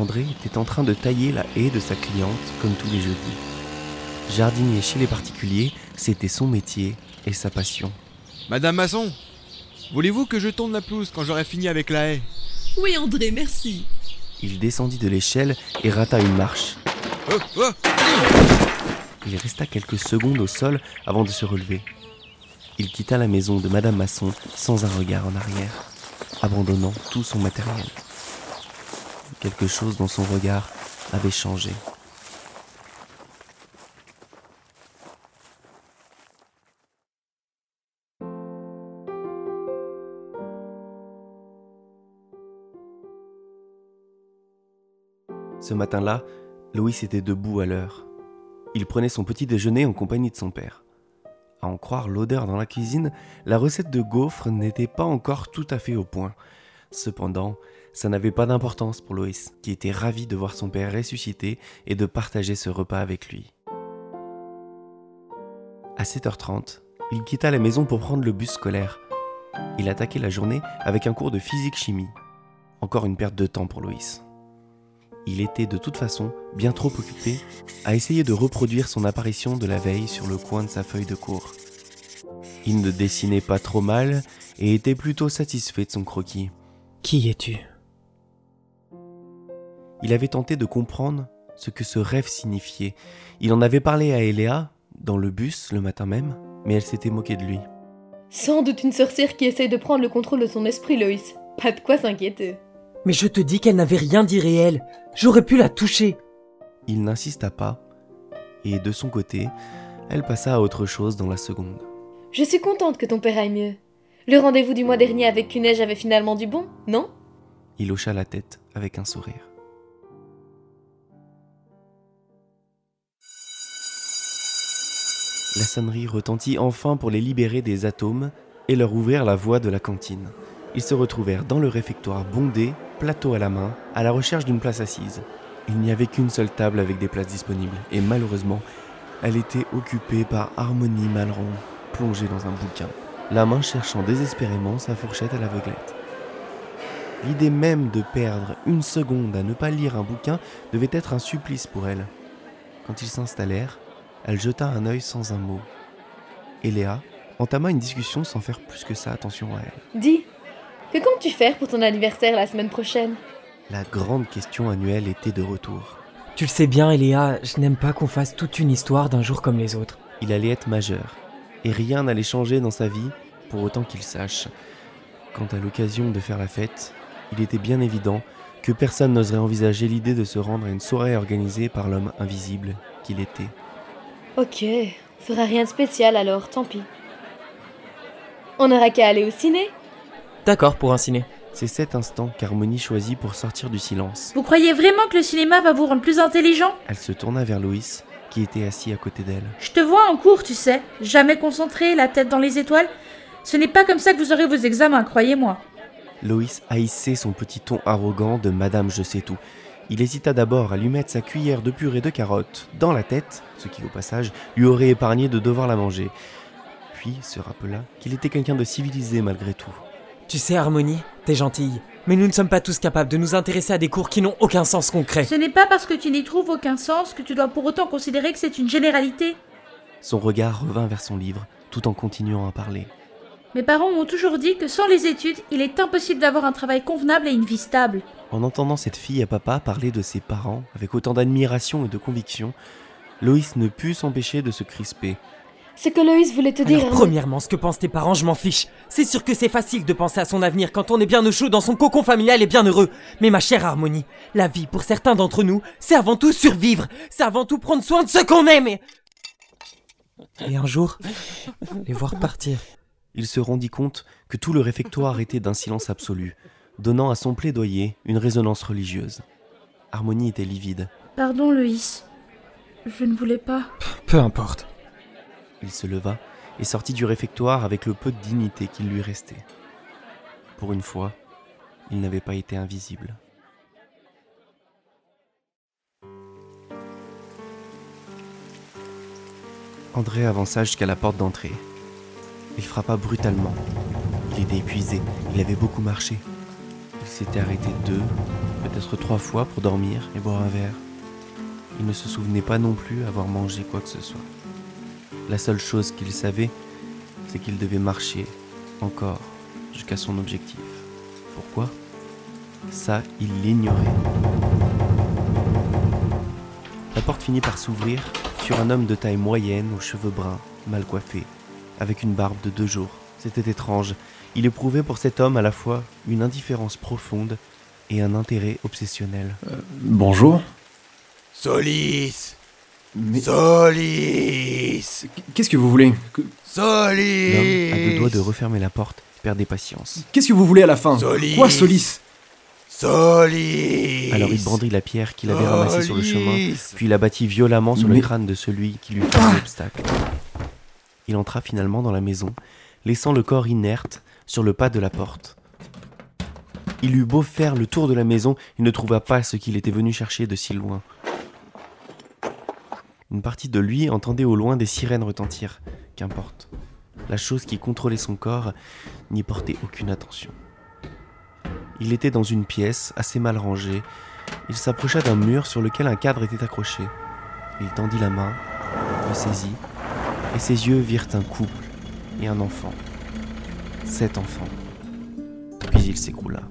André était en train de tailler la haie de sa cliente comme tous les jeudis. Jardinier chez les particuliers, c'était son métier et sa passion. Madame Masson, voulez-vous que je tourne la pelouse quand j'aurai fini avec la haie? Oui, André, merci. Il descendit de l'échelle et rata une marche. Oh, oh Il resta quelques secondes au sol avant de se relever. Il quitta la maison de Madame Masson sans un regard en arrière, abandonnant tout son matériel. Quelque chose dans son regard avait changé. Ce matin-là, Louis était debout à l'heure. Il prenait son petit déjeuner en compagnie de son père. À en croire l'odeur dans la cuisine, la recette de gaufres n'était pas encore tout à fait au point. Cependant, ça n'avait pas d'importance pour Loïs, qui était ravi de voir son père ressuscité et de partager ce repas avec lui. À 7h30, il quitta la maison pour prendre le bus scolaire. Il attaquait la journée avec un cours de physique-chimie. Encore une perte de temps pour Loïs. Il était de toute façon bien trop occupé à essayer de reproduire son apparition de la veille sur le coin de sa feuille de cours. Il ne dessinait pas trop mal et était plutôt satisfait de son croquis. Qui es-tu? Il avait tenté de comprendre ce que ce rêve signifiait. Il en avait parlé à Eléa, dans le bus, le matin même, mais elle s'était moquée de lui. Sans doute une sorcière qui essaye de prendre le contrôle de son esprit, Loïs. Pas de quoi s'inquiéter. Mais je te dis qu'elle n'avait rien d'irréel. J'aurais pu la toucher. Il n'insista pas, et de son côté, elle passa à autre chose dans la seconde. Je suis contente que ton père aille mieux. Le rendez-vous du mois dernier avec Cuneige avait finalement du bon, non? Il hocha la tête avec un sourire. La sonnerie retentit enfin pour les libérer des atomes et leur ouvrir la voie de la cantine. Ils se retrouvèrent dans le réfectoire bondé, plateau à la main, à la recherche d'une place assise. Il n'y avait qu'une seule table avec des places disponibles, et malheureusement, elle était occupée par Harmonie Malron, plongée dans un bouquin, la main cherchant désespérément sa fourchette à l'aveuglette. L'idée même de perdre une seconde à ne pas lire un bouquin devait être un supplice pour elle. Quand ils s'installèrent, elle jeta un œil sans un mot. Et Léa entama une discussion sans faire plus que ça attention à elle. Dis, que comptes-tu faire pour ton anniversaire la semaine prochaine? La grande question annuelle était de retour. Tu le sais bien, Eléa, je n'aime pas qu'on fasse toute une histoire d'un jour comme les autres. Il allait être majeur, et rien n'allait changer dans sa vie pour autant qu'il sache. Quant à l'occasion de faire la fête, il était bien évident que personne n'oserait envisager l'idée de se rendre à une soirée organisée par l'homme invisible qu'il était. Ok, on fera rien de spécial alors, tant pis. On n'aura qu'à aller au ciné D'accord pour un ciné. C'est cet instant qu'Harmonie choisit pour sortir du silence. Vous croyez vraiment que le cinéma va vous rendre plus intelligent? Elle se tourna vers Loïs, qui était assis à côté d'elle. Je te vois en cours, tu sais. Jamais concentré, la tête dans les étoiles. Ce n'est pas comme ça que vous aurez vos examens, croyez-moi. Loïs haïssait son petit ton arrogant de Madame Je sais tout. Il hésita d'abord à lui mettre sa cuillère de purée de carottes dans la tête, ce qui au passage lui aurait épargné de devoir la manger. Puis se rappela qu'il était quelqu'un de civilisé malgré tout. Tu sais, Harmonie, t'es gentille. Mais nous ne sommes pas tous capables de nous intéresser à des cours qui n'ont aucun sens concret. Ce n'est pas parce que tu n'y trouves aucun sens que tu dois pour autant considérer que c'est une généralité. Son regard revint vers son livre, tout en continuant à parler. Mes parents m'ont toujours dit que sans les études, il est impossible d'avoir un travail convenable et une vie stable. En entendant cette fille à papa parler de ses parents avec autant d'admiration et de conviction, Loïs ne put s'empêcher de se crisper. Ce que Loïs voulait te dire. Alors, premièrement, ce que pensent tes parents, je m'en fiche. C'est sûr que c'est facile de penser à son avenir quand on est bien au chaud dans son cocon familial et bien heureux. Mais ma chère Harmonie, la vie, pour certains d'entre nous, c'est avant tout survivre. C'est avant tout prendre soin de ce qu'on aime et... Et un jour, les voir partir. Il se rendit compte que tout le réfectoire était d'un silence absolu, donnant à son plaidoyer une résonance religieuse. Harmonie était livide. Pardon, Loïs. Je ne voulais pas. Peu importe. Il se leva et sortit du réfectoire avec le peu de dignité qu'il lui restait. Pour une fois, il n'avait pas été invisible. André avança jusqu'à la porte d'entrée. Il frappa brutalement. Il était épuisé, il avait beaucoup marché. Il s'était arrêté deux, peut-être trois fois pour dormir et boire un verre. Il ne se souvenait pas non plus avoir mangé quoi que ce soit. La seule chose qu'il savait, c'est qu'il devait marcher encore jusqu'à son objectif. Pourquoi? Ça, il l'ignorait. La porte finit par s'ouvrir sur un homme de taille moyenne, aux cheveux bruns, mal coiffé, avec une barbe de deux jours. C'était étrange. Il éprouvait pour cet homme à la fois une indifférence profonde et un intérêt obsessionnel. Bonjour. Solis Mais Solis qu'est-ce que vous voulez? Que- Solis L'homme, à deux doigts de refermer la porte, perdait patience. Qu'est-ce que vous voulez à la fin? Solis. Quoi, Solis? Solis Alors il brandit la pierre qu'il avait ramassée sur le chemin, puis la battit violemment sur le crâne de celui qui lui faisait l'obstacle. Il entra finalement dans la maison, laissant le corps inerte sur le pas de la porte. Il eut beau faire le tour de la maison, il ne trouva pas ce qu'il était venu chercher de si loin. Une partie de lui entendait au loin des sirènes retentir. Qu'importe. La chose qui contrôlait son corps n'y portait aucune attention. Il était dans une pièce assez mal rangée. Il s'approcha d'un mur sur lequel un cadre était accroché. Il tendit la main, le saisit, et ses yeux virent un couple et un enfant. Sept enfants. Puis il s'écroula.